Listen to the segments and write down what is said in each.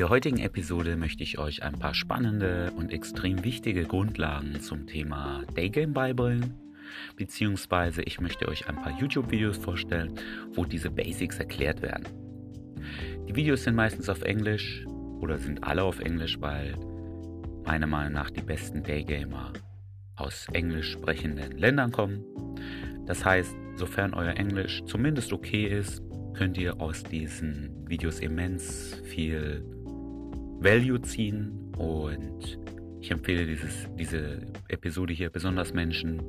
der heutigen Episode möchte ich euch ein paar spannende und extrem wichtige Grundlagen zum Thema Daygame beibringen, beziehungsweise ich möchte euch ein paar YouTube-Videos vorstellen, wo diese Basics erklärt werden. Die Videos sind meistens auf Englisch oder sind alle auf Englisch, weil meiner Meinung nach die besten Daygamer aus englisch sprechenden Ländern kommen. Das heißt, sofern euer Englisch zumindest okay ist, könnt ihr aus diesen Videos immens viel Value ziehen und ich empfehle dieses, diese Episode hier besonders Menschen,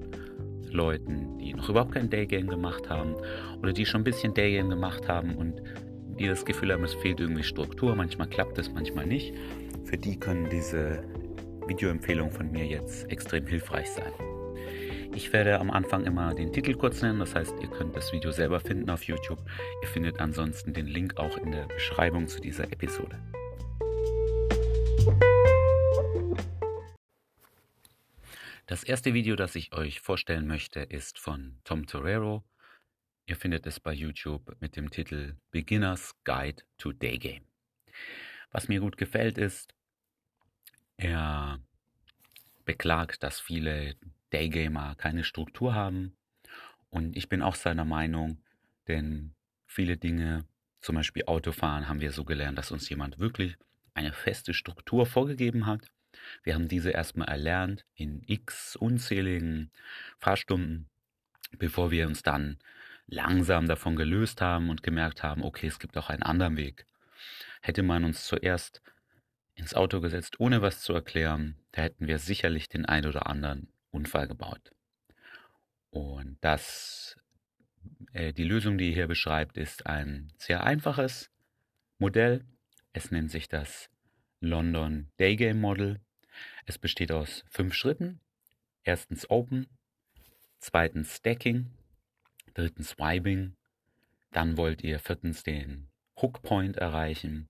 Leuten, die noch überhaupt kein Daygame gemacht haben oder die schon ein bisschen Daygame gemacht haben und die das Gefühl haben, es fehlt irgendwie Struktur, manchmal klappt es, manchmal nicht. Für die können diese Videoempfehlungen von mir jetzt extrem hilfreich sein. Ich werde am Anfang immer den Titel kurz nennen, das heißt, ihr könnt das Video selber finden auf YouTube. Ihr findet ansonsten den Link auch in der Beschreibung zu dieser Episode. Das erste Video, das ich euch vorstellen möchte, ist von Tom Torero. Ihr findet es bei YouTube mit dem Titel Beginner's Guide to Daygame. Was mir gut gefällt ist, er beklagt, dass viele Daygamer keine Struktur haben. Und ich bin auch seiner Meinung, denn viele Dinge, zum Beispiel Autofahren, haben wir so gelernt, dass uns jemand wirklich eine feste Struktur vorgegeben hat. Wir haben diese erstmal erlernt in x unzähligen Fahrstunden, bevor wir uns dann langsam davon gelöst haben und gemerkt haben, okay, es gibt auch einen anderen Weg. Hätte man uns zuerst ins Auto gesetzt, ohne was zu erklären, da hätten wir sicherlich den ein oder anderen Unfall gebaut. Und das, äh, die Lösung, die ihr hier beschreibt, ist ein sehr einfaches Modell. Es nennt sich das London Daygame Model. Es besteht aus fünf Schritten. Erstens Open, zweitens Stacking, drittens Wibing, dann wollt ihr viertens den Hook Point erreichen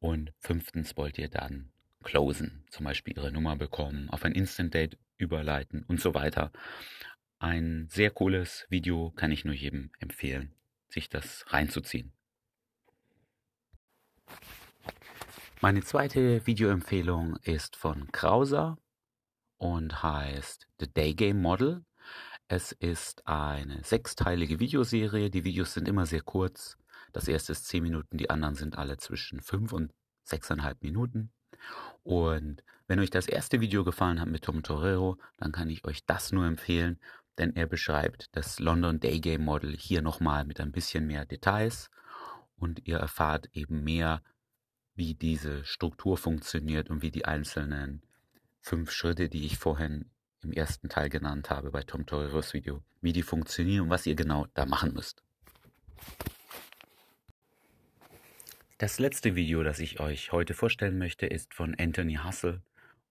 und fünftens wollt ihr dann closen, zum Beispiel ihre Nummer bekommen, auf ein Instant Date überleiten und so weiter. Ein sehr cooles Video kann ich nur jedem empfehlen, sich das reinzuziehen. Meine zweite Videoempfehlung ist von Krauser und heißt The Day Game Model. Es ist eine sechsteilige Videoserie. Die Videos sind immer sehr kurz. Das erste ist zehn Minuten, die anderen sind alle zwischen fünf und sechseinhalb Minuten. Und wenn euch das erste Video gefallen hat mit Tom Torero, dann kann ich euch das nur empfehlen, denn er beschreibt das London Day Game Model hier nochmal mit ein bisschen mehr Details und ihr erfahrt eben mehr, wie diese Struktur funktioniert und wie die einzelnen fünf Schritte, die ich vorhin im ersten Teil genannt habe bei Tom Toreros Video, wie die funktionieren und was ihr genau da machen müsst. Das letzte Video, das ich euch heute vorstellen möchte, ist von Anthony Hustle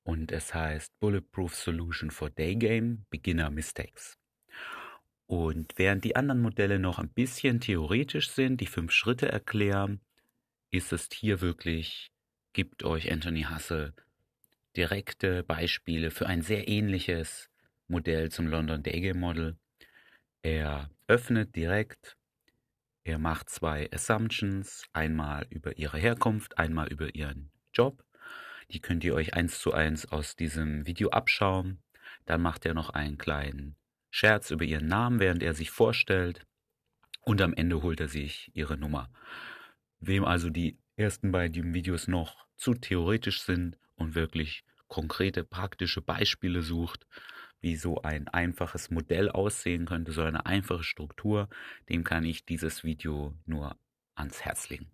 und es heißt Bulletproof Solution for Daygame Beginner Mistakes. Und während die anderen Modelle noch ein bisschen theoretisch sind, die fünf Schritte erklären, ist es hier wirklich, gibt euch Anthony Hustle direkte Beispiele für ein sehr ähnliches Modell zum London Daygame Model. Er öffnet direkt er macht zwei Assumptions, einmal über ihre Herkunft, einmal über ihren Job. Die könnt ihr euch eins zu eins aus diesem Video abschauen. Dann macht er noch einen kleinen Scherz über ihren Namen, während er sich vorstellt. Und am Ende holt er sich ihre Nummer. Wem also die ersten beiden Videos noch zu theoretisch sind und wirklich konkrete praktische Beispiele sucht, wie so ein einfaches Modell aussehen könnte, so eine einfache Struktur, dem kann ich dieses Video nur ans Herz legen.